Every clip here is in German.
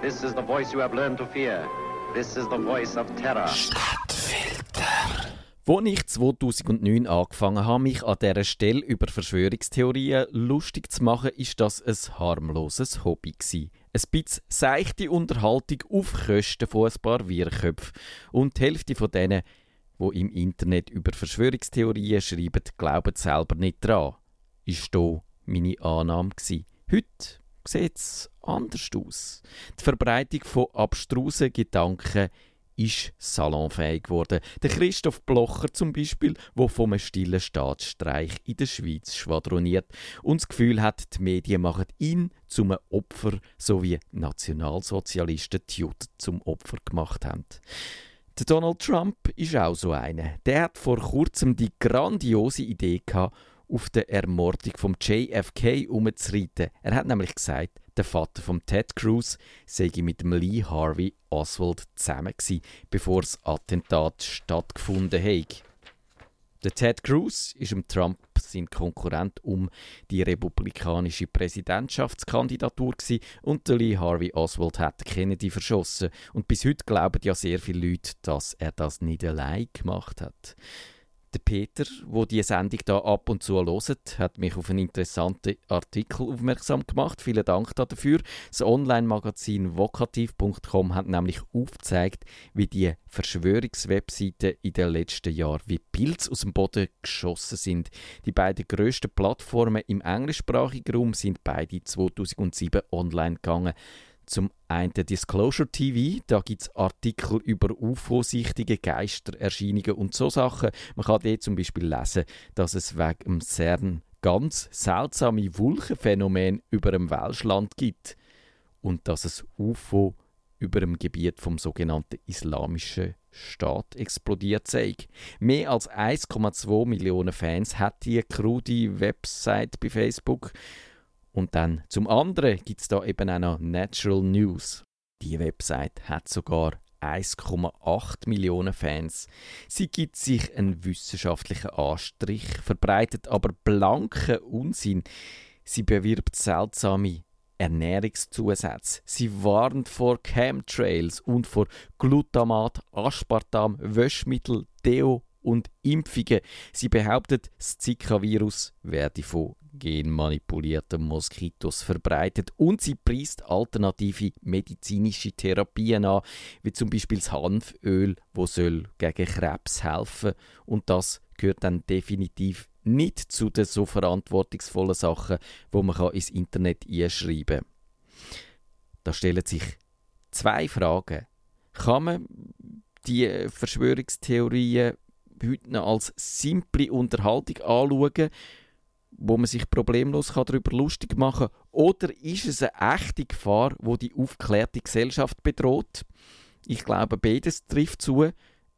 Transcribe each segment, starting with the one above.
This is the voice you have learned to fear. This is the voice of terror. Stadtfilter. Als ich 2009 angefangen habe, mich an dieser Stelle über Verschwörungstheorien lustig zu machen, ist das ein harmloses Hobby gewesen. Ein bisschen seichte Unterhaltung auf Kosten von ein paar Wirrköpfen. Und die Hälfte von denen, die im Internet über Verschwörungstheorien schreiben, glauben selber nicht dran. Ist hier meine Annahme gewesen. Heute sieht es anders aus. Die Verbreitung von abstrusen Gedanken ist salonfähig geworden. Der Christoph Blocher zum Beispiel, wo vom stillen Staatsstreich in der Schweiz schwadroniert und das Gefühl hat, die Medien machen ihn zum Opfer, so wie Nationalsozialisten die Juden zum Opfer gemacht haben. Der Donald Trump ist auch so einer. Der hat vor kurzem die grandiose Idee gehabt, auf der Ermordung vom JFK umzureiten. Er hat nämlich gesagt, der Vater von Ted Cruz sei mit dem Lee Harvey Oswald zusammen gewesen, bevor das Attentat stattgefunden hat. Der Ted Cruz ist im Trump sein Konkurrent um die republikanische Präsidentschaftskandidatur gewesen, und der Lee Harvey Oswald hat Kennedy verschossen und bis heute glauben ja sehr viele Leute, dass er das nicht allein gemacht hat. Der Peter, wo die Sendung da ab und zu hört, hat mich auf einen interessanten Artikel aufmerksam gemacht. Vielen Dank dafür. Das Online-Magazin vokativ.com hat nämlich aufgezeigt, wie die Verschwörungswebseiten in den letzten Jahren wie Pilze aus dem Boden geschossen sind. Die beiden grössten Plattformen im englischsprachigen Raum sind beide 2007 online gegangen. Zum einen Disclosure TV, da gibt es Artikel über UFO-sichtige Geistererscheinungen und so Sachen. Man kann dort zum Beispiel lesen, dass es wegen dem CERN ganz seltsame Wulchenphänomen über dem Welschland gibt und dass es UFO über dem Gebiet vom sogenannten Islamischen Staat explodiert sei. Mehr als 1,2 Millionen Fans hat die krude Website bei Facebook und dann zum anderen gibt es da eben auch noch Natural News. Die Website hat sogar 1,8 Millionen Fans. Sie gibt sich einen wissenschaftlichen Anstrich, verbreitet aber blanken Unsinn. Sie bewirbt seltsame Ernährungszusätze. Sie warnt vor Chemtrails und vor Glutamat, Aspartam, Wäschmittel, Deo und Impfungen. Sie behauptet, das Zika-Virus werde von genmanipulierten Moskitos verbreitet und sie preist alternative medizinische Therapien an, wie zum Beispiel das Hanföl, wo soll gegen Krebs helfen und das gehört dann definitiv nicht zu den so verantwortungsvollen Sachen, wo man ins Internet einschreiben kann. Da stellen sich zwei Fragen. Kann man die Verschwörungstheorien heute noch als simple Unterhaltung anschauen wo man sich problemlos darüber lustig machen kann? Oder ist es eine echte Gefahr, wo die aufgeklärte Gesellschaft bedroht? Ich glaube, beides trifft zu.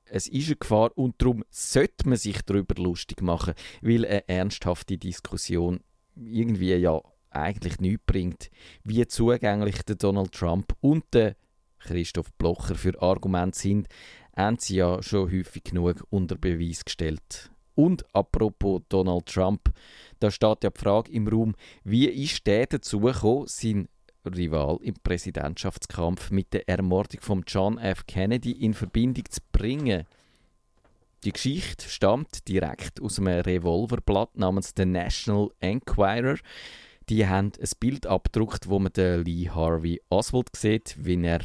Es ist eine Gefahr und darum sollte man sich darüber lustig machen, weil eine ernsthafte Diskussion irgendwie ja eigentlich nichts bringt. Wie zugänglich der Donald Trump und der Christoph Blocher für Argumente sind, haben sie ja schon häufig genug unter Beweis gestellt. Und apropos Donald Trump, da steht ja die Frage im Raum, wie ist der dazu gekommen, sein Rival im Präsidentschaftskampf mit der Ermordung von John F. Kennedy in Verbindung zu bringen? Die Geschichte stammt direkt aus einem Revolverblatt namens The National Enquirer. Die haben ein Bild abgedruckt, wo man den Lee Harvey Oswald sieht, wie er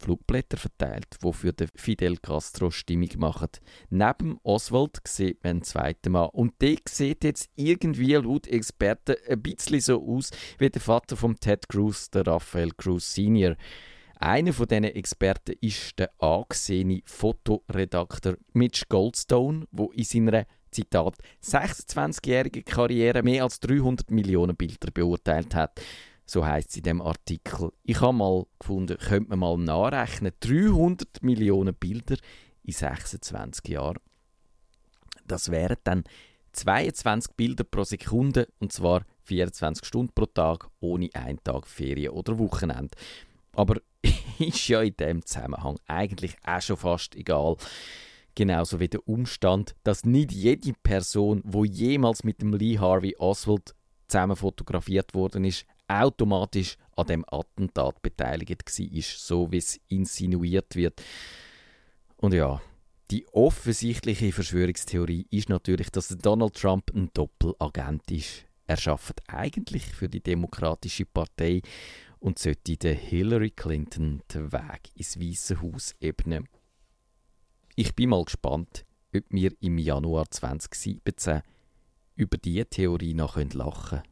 Flugblätter verteilt, die für Fidel Castro Stimmung machen. Neben Oswald sieht man einen zweiten Mann. Und der sieht jetzt irgendwie laut Experten ein bisschen so aus wie der Vater von Ted Cruz, der Raphael Cruz Sr. Einer von diesen Experten ist der angesehene Fotoredakteur Mitch Goldstone, wo in seiner Zitat 26-jährigen Karriere mehr als 300 Millionen Bilder beurteilt hat. So heißt es in dem Artikel. Ich habe mal gefunden, könnte man mal nachrechnen. 300 Millionen Bilder in 26 Jahren. Das wären dann 22 Bilder pro Sekunde und zwar 24 Stunden pro Tag ohne einen Tag Ferien oder Wochenende. Aber ist ja in dem Zusammenhang eigentlich auch schon fast egal. Genauso wie der Umstand, dass nicht jede Person, wo jemals mit dem Lee Harvey Oswald zusammen fotografiert worden ist, automatisch an dem Attentat beteiligt war, so wie es insinuiert wird. Und ja, die offensichtliche Verschwörungstheorie ist natürlich, dass Donald Trump ein Doppelagent ist. Er schafft eigentlich für die Demokratische Partei und sollte der Hillary Clinton den Weg ins Weiße Haus ebnen. Ich bin mal gespannt, ob wir im Januar 2017 über diese Theorie noch lachen können.